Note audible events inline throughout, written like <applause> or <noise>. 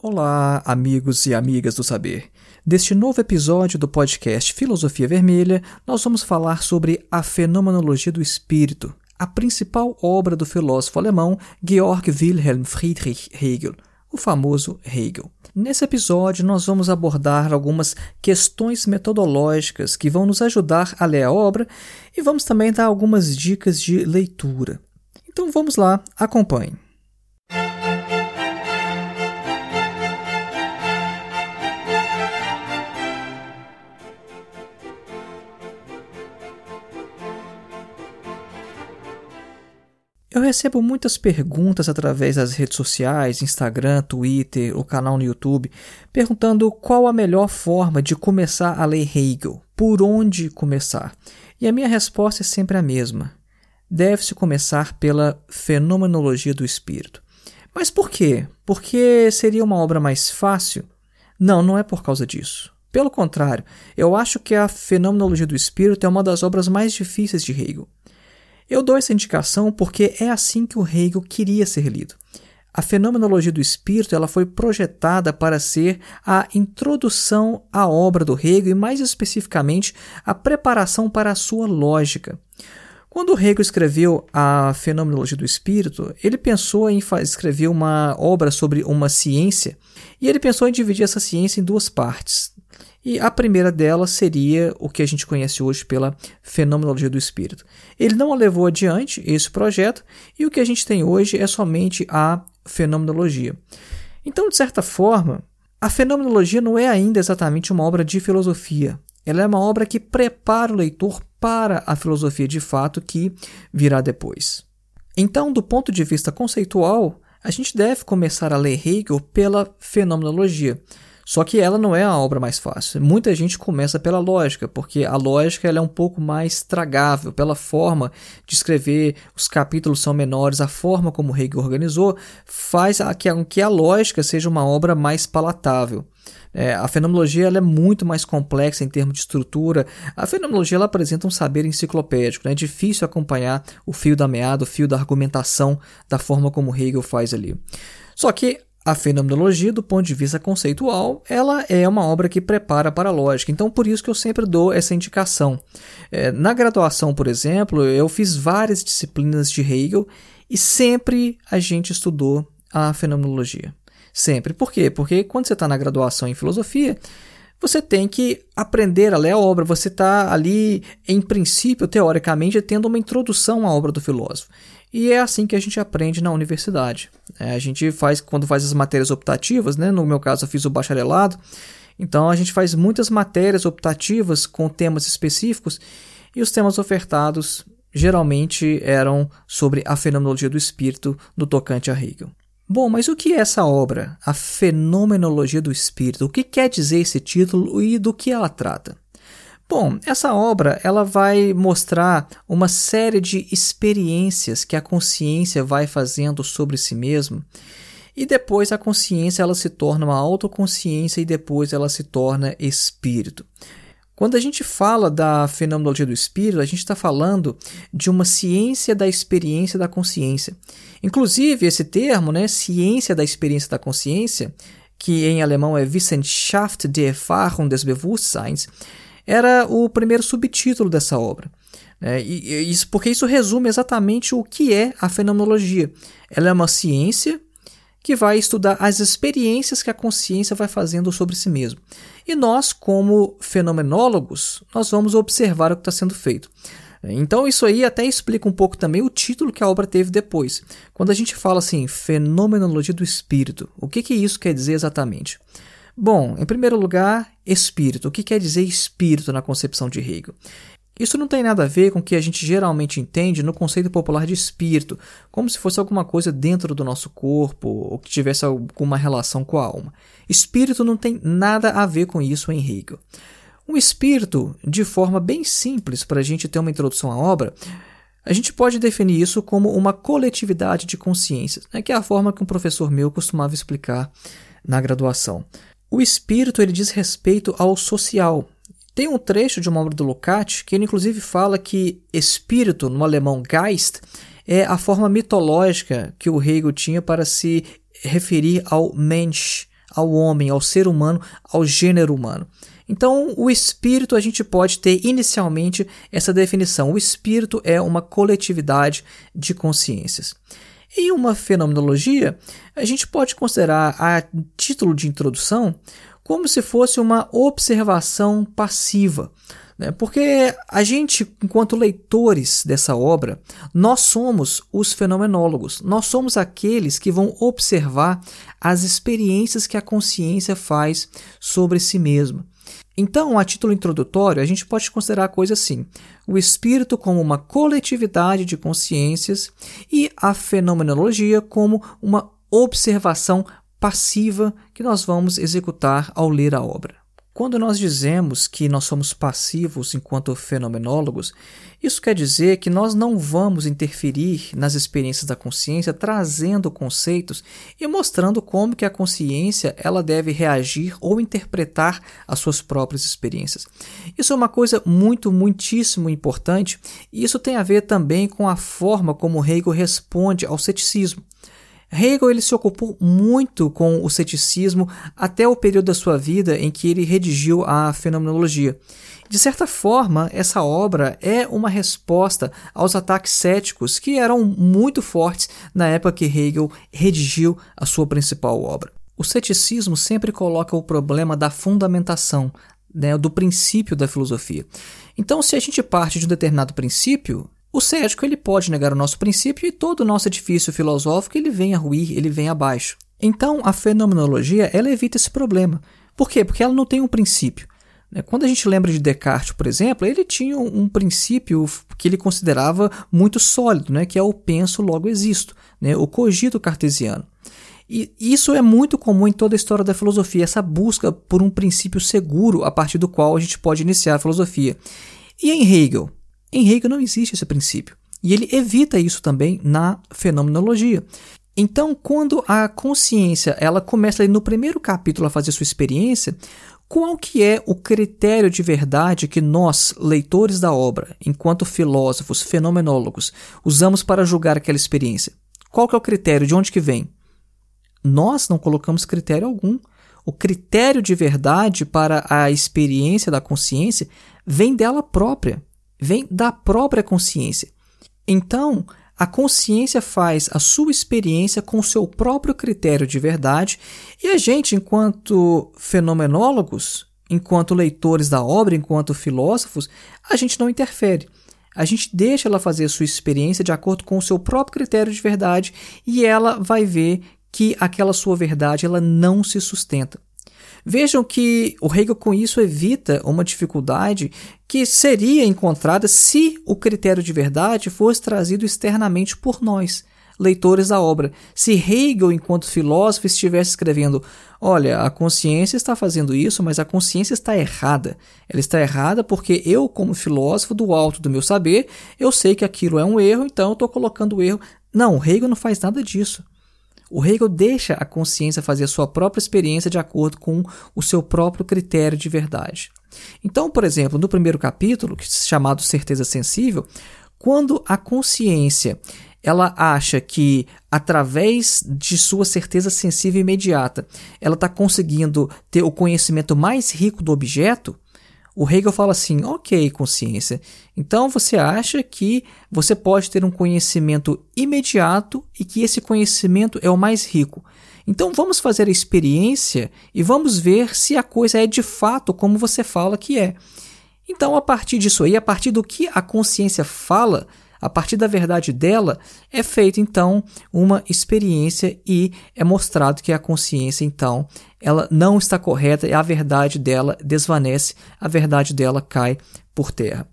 Olá, amigos e amigas do saber. Deste novo episódio do podcast Filosofia Vermelha, nós vamos falar sobre a fenomenologia do espírito, a principal obra do filósofo alemão Georg Wilhelm Friedrich Hegel, o famoso Hegel. Nesse episódio, nós vamos abordar algumas questões metodológicas que vão nos ajudar a ler a obra e vamos também dar algumas dicas de leitura. Então vamos lá, acompanhe. Eu recebo muitas perguntas através das redes sociais, Instagram, Twitter, o canal no YouTube, perguntando qual a melhor forma de começar a ler Hegel, por onde começar. E a minha resposta é sempre a mesma. Deve-se começar pela fenomenologia do espírito. Mas por quê? Porque seria uma obra mais fácil? Não, não é por causa disso. Pelo contrário, eu acho que a Fenomenologia do Espírito é uma das obras mais difíceis de Hegel. Eu dou essa indicação porque é assim que o Hegel queria ser lido. A fenomenologia do espírito ela foi projetada para ser a introdução à obra do Hegel e, mais especificamente, a preparação para a sua lógica. Quando Hegel escreveu a Fenomenologia do Espírito, ele pensou em escrever uma obra sobre uma ciência e ele pensou em dividir essa ciência em duas partes. E a primeira delas seria o que a gente conhece hoje pela fenomenologia do espírito. Ele não levou adiante, esse projeto, e o que a gente tem hoje é somente a fenomenologia. Então, de certa forma, a fenomenologia não é ainda exatamente uma obra de filosofia. Ela é uma obra que prepara o leitor para a filosofia de fato que virá depois. Então, do ponto de vista conceitual, a gente deve começar a ler Hegel pela fenomenologia. Só que ela não é a obra mais fácil. Muita gente começa pela lógica, porque a lógica ela é um pouco mais tragável pela forma de escrever, os capítulos são menores, a forma como Hegel organizou faz com que a lógica seja uma obra mais palatável. É, a fenomenologia ela é muito mais complexa em termos de estrutura. A fenomenologia ela apresenta um saber enciclopédico. Né? É difícil acompanhar o fio da meada, o fio da argumentação da forma como Hegel faz ali. Só que a fenomenologia, do ponto de vista conceitual, ela é uma obra que prepara para a lógica. Então, por isso que eu sempre dou essa indicação. É, na graduação, por exemplo, eu fiz várias disciplinas de Hegel e sempre a gente estudou a fenomenologia. Sempre. Por quê? Porque quando você está na graduação em filosofia, você tem que aprender a ler a obra. Você está ali, em princípio, teoricamente, tendo uma introdução à obra do filósofo. E é assim que a gente aprende na universidade. É, a gente faz, quando faz as matérias optativas, né? no meu caso eu fiz o bacharelado, então a gente faz muitas matérias optativas com temas específicos e os temas ofertados geralmente eram sobre a fenomenologia do espírito no tocante a Hegel. Bom, mas o que é essa obra, a Fenomenologia do Espírito? O que quer dizer esse título e do que ela trata? Bom, essa obra ela vai mostrar uma série de experiências que a consciência vai fazendo sobre si mesma e depois a consciência ela se torna uma autoconsciência e depois ela se torna espírito. Quando a gente fala da fenomenologia do espírito, a gente está falando de uma ciência da experiência da consciência. Inclusive, esse termo, né, ciência da experiência da consciência, que em alemão é Wissenschaft der Erfahrung des Bewusstseins, era o primeiro subtítulo dessa obra. É, e, isso, porque isso resume exatamente o que é a fenomenologia. Ela é uma ciência que vai estudar as experiências que a consciência vai fazendo sobre si mesmo. E nós, como fenomenólogos, nós vamos observar o que está sendo feito. Então isso aí até explica um pouco também o título que a obra teve depois. Quando a gente fala assim, fenomenologia do espírito, o que, que isso quer dizer exatamente? Bom, em primeiro lugar, espírito. O que quer dizer espírito na concepção de Hegel? Isso não tem nada a ver com o que a gente geralmente entende no conceito popular de espírito, como se fosse alguma coisa dentro do nosso corpo ou que tivesse alguma relação com a alma. Espírito não tem nada a ver com isso em Hegel. Um espírito, de forma bem simples para a gente ter uma introdução à obra, a gente pode definir isso como uma coletividade de consciências, né, que é a forma que um professor meu costumava explicar na graduação. O espírito ele diz respeito ao social. Tem um trecho de uma obra do Lukács que ele inclusive fala que espírito, no alemão Geist, é a forma mitológica que o Hegel tinha para se referir ao Mensch, ao homem, ao ser humano, ao gênero humano. Então, o espírito a gente pode ter inicialmente essa definição. O espírito é uma coletividade de consciências. Em uma fenomenologia, a gente pode considerar a título de introdução como se fosse uma observação passiva. Né? Porque a gente, enquanto leitores dessa obra, nós somos os fenomenólogos, nós somos aqueles que vão observar as experiências que a consciência faz sobre si mesma. Então, a título introdutório, a gente pode considerar a coisa assim: o espírito como uma coletividade de consciências e a fenomenologia como uma observação passiva que nós vamos executar ao ler a obra. Quando nós dizemos que nós somos passivos enquanto fenomenólogos, isso quer dizer que nós não vamos interferir nas experiências da consciência trazendo conceitos e mostrando como que a consciência ela deve reagir ou interpretar as suas próprias experiências. Isso é uma coisa muito, muitíssimo importante e isso tem a ver também com a forma como Hegel responde ao ceticismo. Hegel ele se ocupou muito com o ceticismo até o período da sua vida em que ele redigiu a Fenomenologia. De certa forma, essa obra é uma resposta aos ataques céticos que eram muito fortes na época que Hegel redigiu a sua principal obra. O ceticismo sempre coloca o problema da fundamentação, né, do princípio da filosofia. Então, se a gente parte de um determinado princípio, o cético ele pode negar o nosso princípio e todo o nosso edifício filosófico ele vem a ruir, ele vem abaixo. Então, a fenomenologia ela evita esse problema. Por quê? Porque ela não tem um princípio. Né? Quando a gente lembra de Descartes, por exemplo, ele tinha um princípio que ele considerava muito sólido, né? que é o penso, logo existo, né? o cogito cartesiano. E isso é muito comum em toda a história da filosofia, essa busca por um princípio seguro a partir do qual a gente pode iniciar a filosofia. E em Hegel? Em Hegel não existe esse princípio. E ele evita isso também na fenomenologia. Então, quando a consciência ela começa no primeiro capítulo a fazer sua experiência, qual que é o critério de verdade que nós, leitores da obra, enquanto filósofos, fenomenólogos, usamos para julgar aquela experiência? Qual que é o critério? De onde que vem? Nós não colocamos critério algum. O critério de verdade para a experiência da consciência vem dela própria vem da própria consciência. Então, a consciência faz a sua experiência com o seu próprio critério de verdade e a gente, enquanto fenomenólogos, enquanto leitores da obra, enquanto filósofos, a gente não interfere. A gente deixa ela fazer a sua experiência de acordo com o seu próprio critério de verdade e ela vai ver que aquela sua verdade ela não se sustenta. Vejam que o Hegel com isso evita uma dificuldade que seria encontrada se o critério de verdade fosse trazido externamente por nós, leitores da obra. Se Hegel, enquanto filósofo, estivesse escrevendo: olha, a consciência está fazendo isso, mas a consciência está errada. Ela está errada porque eu, como filósofo, do alto do meu saber, eu sei que aquilo é um erro, então eu estou colocando o erro. Não, Hegel não faz nada disso. O Hegel deixa a consciência fazer a sua própria experiência de acordo com o seu próprio critério de verdade. Então, por exemplo, no primeiro capítulo, é chamado Certeza Sensível, quando a consciência ela acha que através de sua certeza sensível imediata ela está conseguindo ter o conhecimento mais rico do objeto, o Hegel fala assim: ok, consciência, então você acha que você pode ter um conhecimento imediato e que esse conhecimento é o mais rico. Então vamos fazer a experiência e vamos ver se a coisa é de fato como você fala que é. Então, a partir disso aí, a partir do que a consciência fala, a partir da verdade dela, é feita então uma experiência e é mostrado que a consciência então ela não está correta e a verdade dela desvanece, a verdade dela cai por terra.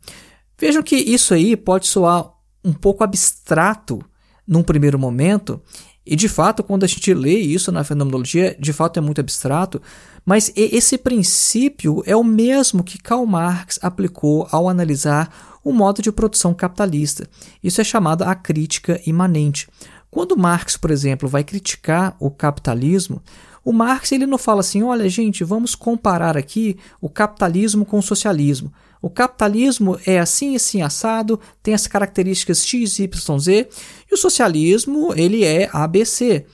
Vejam que isso aí pode soar um pouco abstrato num primeiro momento, e de fato, quando a gente lê isso na fenomenologia, de fato é muito abstrato, mas esse princípio é o mesmo que Karl Marx aplicou ao analisar o modo de produção capitalista. Isso é chamado a crítica imanente. Quando Marx, por exemplo, vai criticar o capitalismo, o Marx ele não fala assim: olha, gente, vamos comparar aqui o capitalismo com o socialismo. O capitalismo é assim, assim, assado, tem as características X, Y, Z, e o socialismo ele é ABC.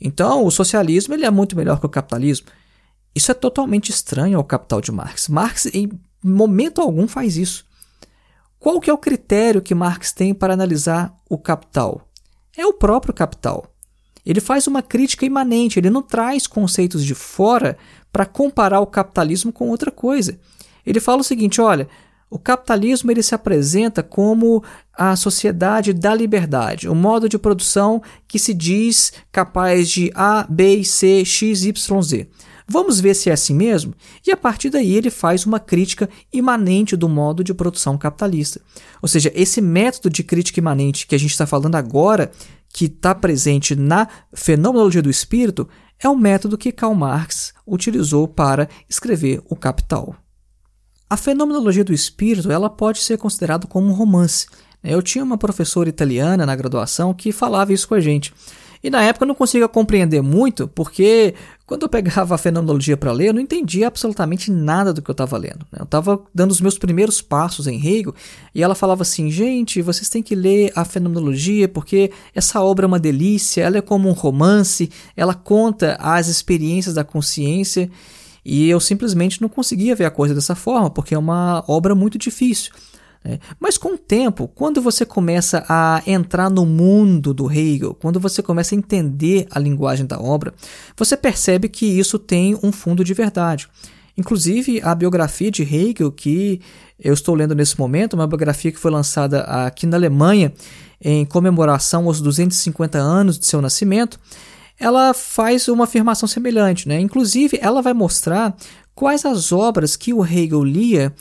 Então, o socialismo ele é muito melhor que o capitalismo. Isso é totalmente estranho ao capital de Marx. Marx, em momento algum, faz isso. Qual que é o critério que Marx tem para analisar o capital? É o próprio capital. Ele faz uma crítica imanente, ele não traz conceitos de fora para comparar o capitalismo com outra coisa. Ele fala o seguinte: olha, o capitalismo ele se apresenta como a sociedade da liberdade, o modo de produção que se diz capaz de A, B, C, X, Y, Z. Vamos ver se é assim mesmo? E a partir daí ele faz uma crítica imanente do modo de produção capitalista. Ou seja, esse método de crítica imanente que a gente está falando agora, que está presente na fenomenologia do espírito, é o método que Karl Marx utilizou para escrever o Capital. A fenomenologia do espírito ela pode ser considerada como um romance. Eu tinha uma professora italiana na graduação que falava isso com a gente. E na época eu não conseguia compreender muito, porque quando eu pegava a fenomenologia para ler, eu não entendia absolutamente nada do que eu estava lendo. Né? Eu estava dando os meus primeiros passos em Hegel e ela falava assim: gente, vocês têm que ler a fenomenologia porque essa obra é uma delícia, ela é como um romance, ela conta as experiências da consciência. E eu simplesmente não conseguia ver a coisa dessa forma, porque é uma obra muito difícil. É. Mas com o tempo, quando você começa a entrar no mundo do Hegel, quando você começa a entender a linguagem da obra, você percebe que isso tem um fundo de verdade. Inclusive, a biografia de Hegel, que eu estou lendo nesse momento, uma biografia que foi lançada aqui na Alemanha em comemoração aos 250 anos de seu nascimento, ela faz uma afirmação semelhante. Né? Inclusive, ela vai mostrar quais as obras que o Hegel lia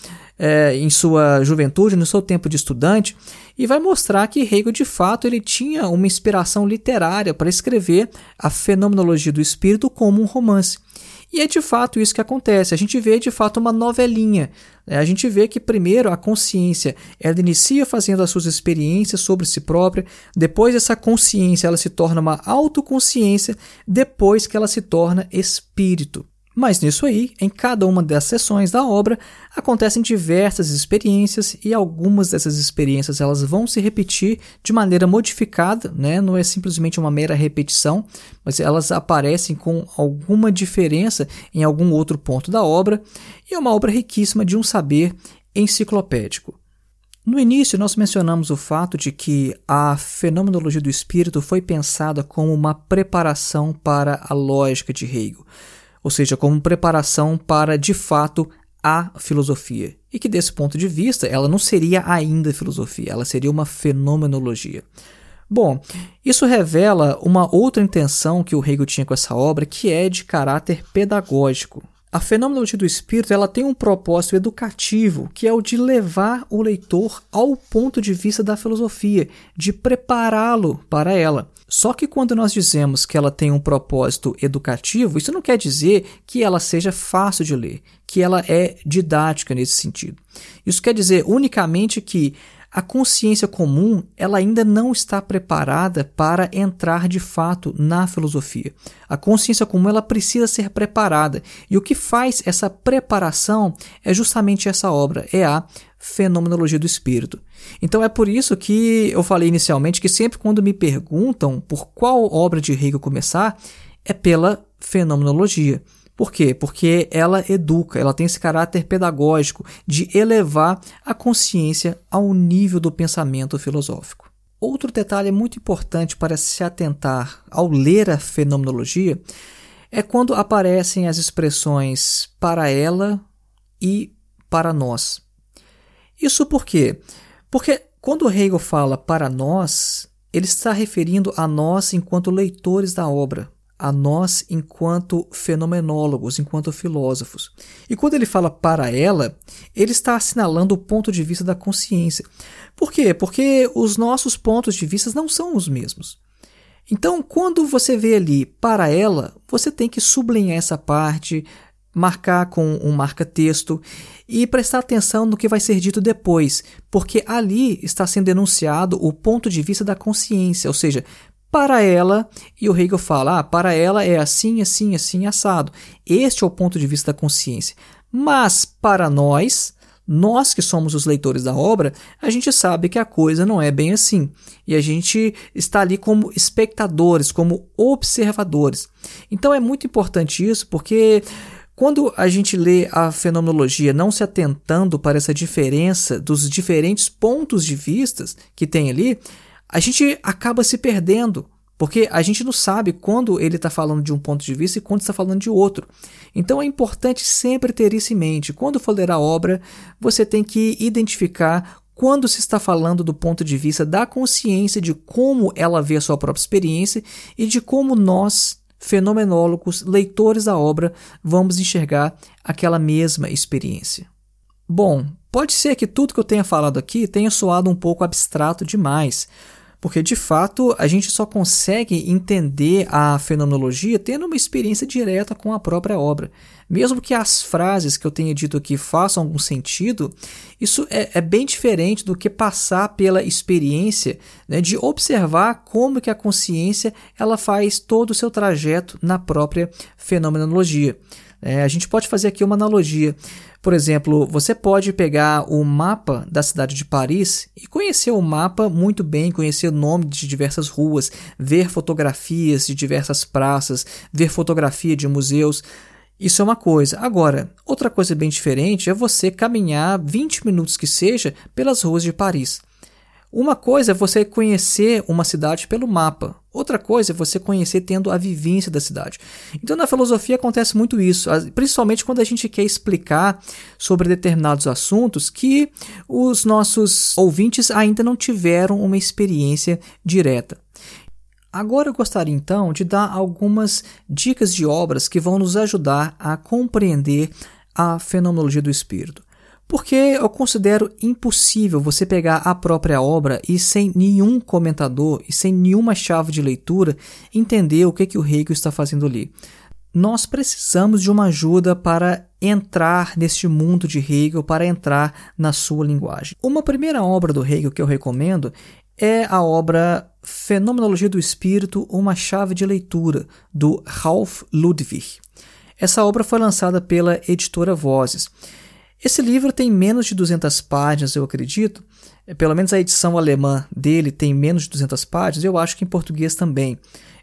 é, em sua juventude, no seu tempo de estudante, e vai mostrar que Hegel de fato ele tinha uma inspiração literária para escrever a fenomenologia do espírito como um romance. E é de fato isso que acontece. A gente vê de fato uma novelinha. Né? A gente vê que primeiro a consciência ela inicia fazendo as suas experiências sobre si própria, depois essa consciência ela se torna uma autoconsciência, depois que ela se torna espírito. Mas nisso aí, em cada uma das sessões da obra, acontecem diversas experiências e algumas dessas experiências elas vão se repetir de maneira modificada, né? não é simplesmente uma mera repetição, mas elas aparecem com alguma diferença em algum outro ponto da obra, e é uma obra riquíssima de um saber enciclopédico. No início, nós mencionamos o fato de que a fenomenologia do espírito foi pensada como uma preparação para a lógica de Hegel ou seja, como preparação para de fato a filosofia. E que desse ponto de vista, ela não seria ainda filosofia, ela seria uma fenomenologia. Bom, isso revela uma outra intenção que o Hegel tinha com essa obra, que é de caráter pedagógico. A fenomenologia do espírito ela tem um propósito educativo, que é o de levar o leitor ao ponto de vista da filosofia, de prepará-lo para ela. Só que quando nós dizemos que ela tem um propósito educativo, isso não quer dizer que ela seja fácil de ler, que ela é didática nesse sentido. Isso quer dizer unicamente que a consciência comum ela ainda não está preparada para entrar de fato na filosofia. A consciência comum ela precisa ser preparada e o que faz essa preparação é justamente essa obra, é a fenomenologia do espírito. Então é por isso que eu falei inicialmente que sempre quando me perguntam por qual obra de Hegel começar, é pela fenomenologia. Por quê? Porque ela educa, ela tem esse caráter pedagógico de elevar a consciência ao nível do pensamento filosófico. Outro detalhe muito importante para se atentar ao ler a fenomenologia é quando aparecem as expressões para ela e para nós. Isso por quê? Porque quando Hegel fala para nós, ele está referindo a nós enquanto leitores da obra, a nós enquanto fenomenólogos, enquanto filósofos. E quando ele fala para ela, ele está assinalando o ponto de vista da consciência. Por quê? Porque os nossos pontos de vista não são os mesmos. Então, quando você vê ali para ela, você tem que sublinhar essa parte, marcar com um marca-texto e prestar atenção no que vai ser dito depois, porque ali está sendo enunciado o ponto de vista da consciência, ou seja, para ela, e o Hegel fala, ah, para ela é assim, assim, assim, assado. Este é o ponto de vista da consciência. Mas para nós, Nós que somos os leitores da obra, a gente sabe que a coisa não é bem assim. E a gente está ali como espectadores, como observadores. Então é muito importante isso, porque quando a gente lê a fenomenologia não se atentando para essa diferença dos diferentes pontos de vistas que tem ali, a gente acaba se perdendo, porque a gente não sabe quando ele está falando de um ponto de vista e quando está falando de outro. Então é importante sempre ter isso em mente. Quando for ler a obra, você tem que identificar quando se está falando do ponto de vista da consciência de como ela vê a sua própria experiência e de como nós fenomenólogos, leitores da obra, vamos enxergar aquela mesma experiência. Bom, pode ser que tudo que eu tenha falado aqui tenha soado um pouco abstrato demais, porque de fato a gente só consegue entender a fenomenologia tendo uma experiência direta com a própria obra. Mesmo que as frases que eu tenha dito aqui façam algum sentido, isso é, é bem diferente do que passar pela experiência né, de observar como que a consciência ela faz todo o seu trajeto na própria fenomenologia. É, a gente pode fazer aqui uma analogia. Por exemplo, você pode pegar o mapa da cidade de Paris e conhecer o mapa muito bem, conhecer o nome de diversas ruas, ver fotografias de diversas praças, ver fotografia de museus. Isso é uma coisa. Agora, outra coisa bem diferente é você caminhar 20 minutos que seja pelas ruas de Paris. Uma coisa é você conhecer uma cidade pelo mapa, outra coisa é você conhecer tendo a vivência da cidade. Então, na filosofia acontece muito isso, principalmente quando a gente quer explicar sobre determinados assuntos que os nossos ouvintes ainda não tiveram uma experiência direta. Agora eu gostaria então de dar algumas dicas de obras que vão nos ajudar a compreender a fenomenologia do espírito. Porque eu considero impossível você pegar a própria obra e sem nenhum comentador e sem nenhuma chave de leitura entender o que, que o Hegel está fazendo ali. Nós precisamos de uma ajuda para entrar neste mundo de Hegel, para entrar na sua linguagem. Uma primeira obra do Hegel que eu recomendo é a obra Fenomenologia do Espírito, uma chave de leitura, do Ralph Ludwig. Essa obra foi lançada pela editora Vozes. Esse livro tem menos de 200 páginas, eu acredito. É, pelo menos a edição alemã dele tem menos de 200 páginas, eu acho que em português também.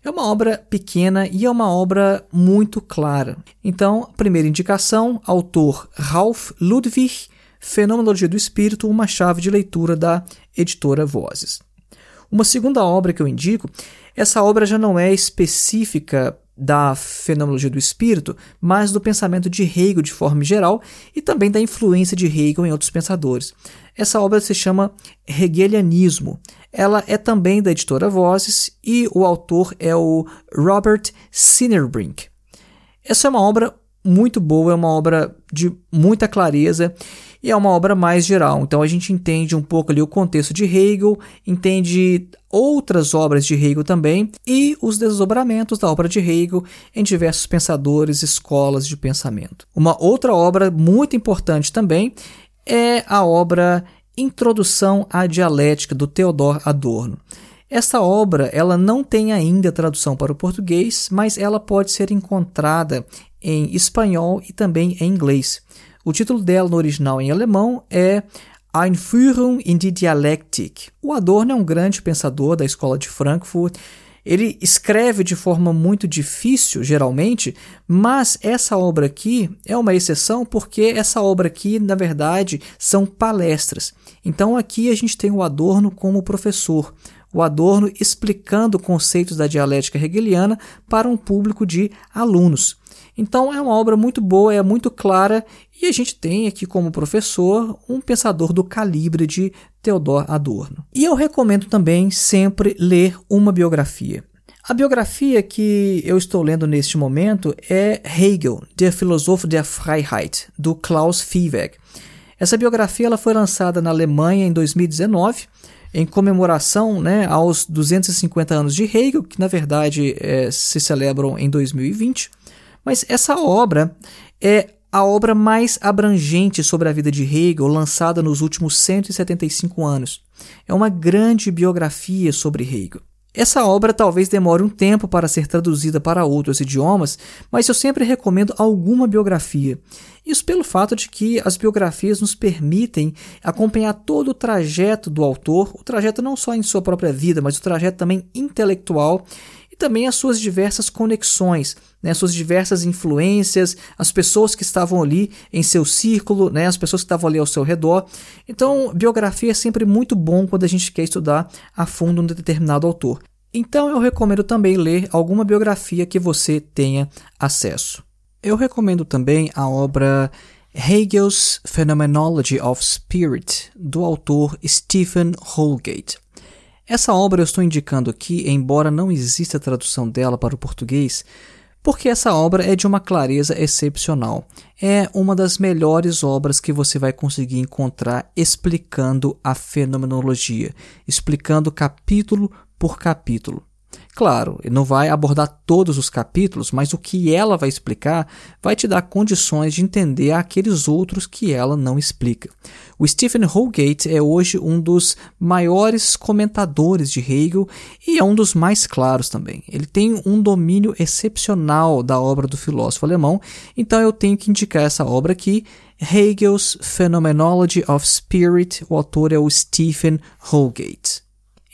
É uma obra pequena e é uma obra muito clara. Então, primeira indicação, autor Ralph Ludwig, Fenomenologia do Espírito, uma chave de leitura da editora Vozes. Uma segunda obra que eu indico, essa obra já não é específica da fenomenologia do espírito, mas do pensamento de Hegel de forma geral e também da influência de Hegel em outros pensadores. Essa obra se chama Hegelianismo. Ela é também da editora Vozes e o autor é o Robert Sinnerbrink. Essa é uma obra muito boa, é uma obra de muita clareza e é uma obra mais geral. Então a gente entende um pouco ali o contexto de Hegel, entende outras obras de Hegel também e os desdobramentos da obra de Hegel em diversos pensadores, escolas de pensamento. Uma outra obra muito importante também é a obra Introdução à Dialética do Theodor Adorno. Esta obra ela não tem ainda tradução para o português, mas ela pode ser encontrada em espanhol e também em inglês. O título dela no original em alemão é Einführung in die Dialektik. O Adorno é um grande pensador da escola de Frankfurt. Ele escreve de forma muito difícil, geralmente, mas essa obra aqui é uma exceção porque essa obra aqui, na verdade, são palestras. Então aqui a gente tem o Adorno como professor, o Adorno explicando conceitos da dialética hegeliana para um público de alunos. Então é uma obra muito boa, é muito clara e a gente tem aqui como professor um pensador do calibre de Theodor Adorno. E eu recomendo também sempre ler uma biografia. A biografia que eu estou lendo neste momento é Hegel, Der Philosoph der Freiheit, do Klaus Viehweg. Essa biografia ela foi lançada na Alemanha em 2019 em comemoração né, aos 250 anos de Hegel, que na verdade é, se celebram em 2020. Mas essa obra é a obra mais abrangente sobre a vida de Hegel lançada nos últimos 175 anos. É uma grande biografia sobre Hegel. Essa obra talvez demore um tempo para ser traduzida para outros idiomas, mas eu sempre recomendo alguma biografia. Isso pelo fato de que as biografias nos permitem acompanhar todo o trajeto do autor, o trajeto não só em sua própria vida, mas o trajeto também intelectual também as suas diversas conexões, né, as suas diversas influências, as pessoas que estavam ali em seu círculo, né, as pessoas que estavam ali ao seu redor. Então, biografia é sempre muito bom quando a gente quer estudar a fundo um determinado autor. Então, eu recomendo também ler alguma biografia que você tenha acesso. Eu recomendo também a obra Hegel's Phenomenology of Spirit, do autor Stephen Holgate. Essa obra eu estou indicando aqui, embora não exista tradução dela para o português, porque essa obra é de uma clareza excepcional. É uma das melhores obras que você vai conseguir encontrar explicando a fenomenologia, explicando capítulo por capítulo. Claro, não vai abordar todos os capítulos, mas o que ela vai explicar vai te dar condições de entender aqueles outros que ela não explica. O Stephen Holgate é hoje um dos maiores comentadores de Hegel e é um dos mais claros também. Ele tem um domínio excepcional da obra do filósofo alemão, então eu tenho que indicar essa obra aqui. Hegel's Phenomenology of Spirit, o autor é o Stephen Holgate.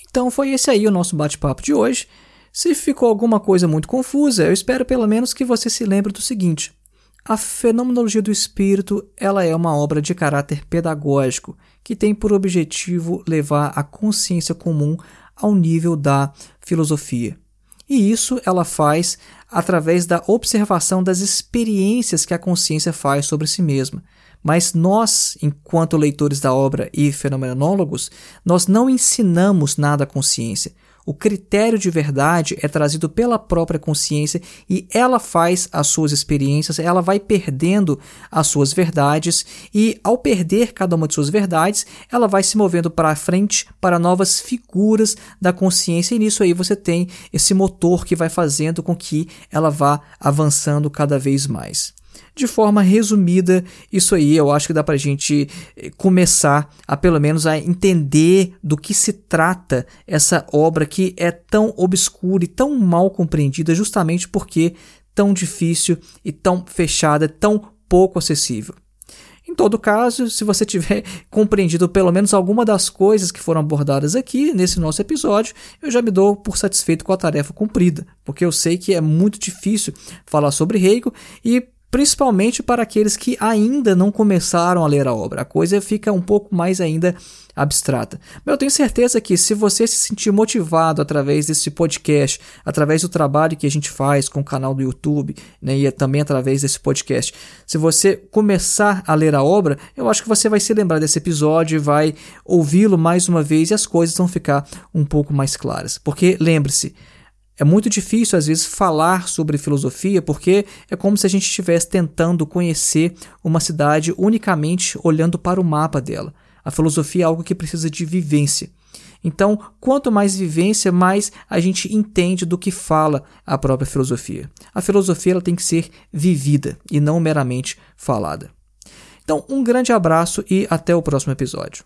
Então foi esse aí o nosso bate-papo de hoje. Se ficou alguma coisa muito confusa, eu espero pelo menos que você se lembre do seguinte: a fenomenologia do espírito, ela é uma obra de caráter pedagógico que tem por objetivo levar a consciência comum ao nível da filosofia. E isso ela faz através da observação das experiências que a consciência faz sobre si mesma. Mas nós, enquanto leitores da obra e fenomenólogos, nós não ensinamos nada à consciência. O critério de verdade é trazido pela própria consciência e ela faz as suas experiências, ela vai perdendo as suas verdades e, ao perder cada uma de suas verdades, ela vai se movendo para frente para novas figuras da consciência e nisso aí você tem esse motor que vai fazendo com que ela vá avançando cada vez mais. De forma resumida, isso aí eu acho que dá para a gente eh, começar a pelo menos a entender do que se trata essa obra que é tão obscura e tão mal compreendida justamente porque tão difícil e tão fechada, tão pouco acessível. Em todo caso, se você tiver <laughs> compreendido pelo menos alguma das coisas que foram abordadas aqui nesse nosso episódio, eu já me dou por satisfeito com a tarefa cumprida, porque eu sei que é muito difícil falar sobre Hegel e principalmente para aqueles que ainda não começaram a ler a obra. A coisa fica um pouco mais ainda abstrata. Mas eu tenho certeza que se você se sentir motivado através desse podcast, através do trabalho que a gente faz com o canal do YouTube, né, e também através desse podcast, se você começar a ler a obra, eu acho que você vai se lembrar desse episódio, vai ouvi-lo mais uma vez e as coisas vão ficar um pouco mais claras. Porque lembre-se, é muito difícil, às vezes, falar sobre filosofia porque é como se a gente estivesse tentando conhecer uma cidade unicamente olhando para o mapa dela. A filosofia é algo que precisa de vivência. Então, quanto mais vivência, mais a gente entende do que fala a própria filosofia. A filosofia ela tem que ser vivida e não meramente falada. Então, um grande abraço e até o próximo episódio.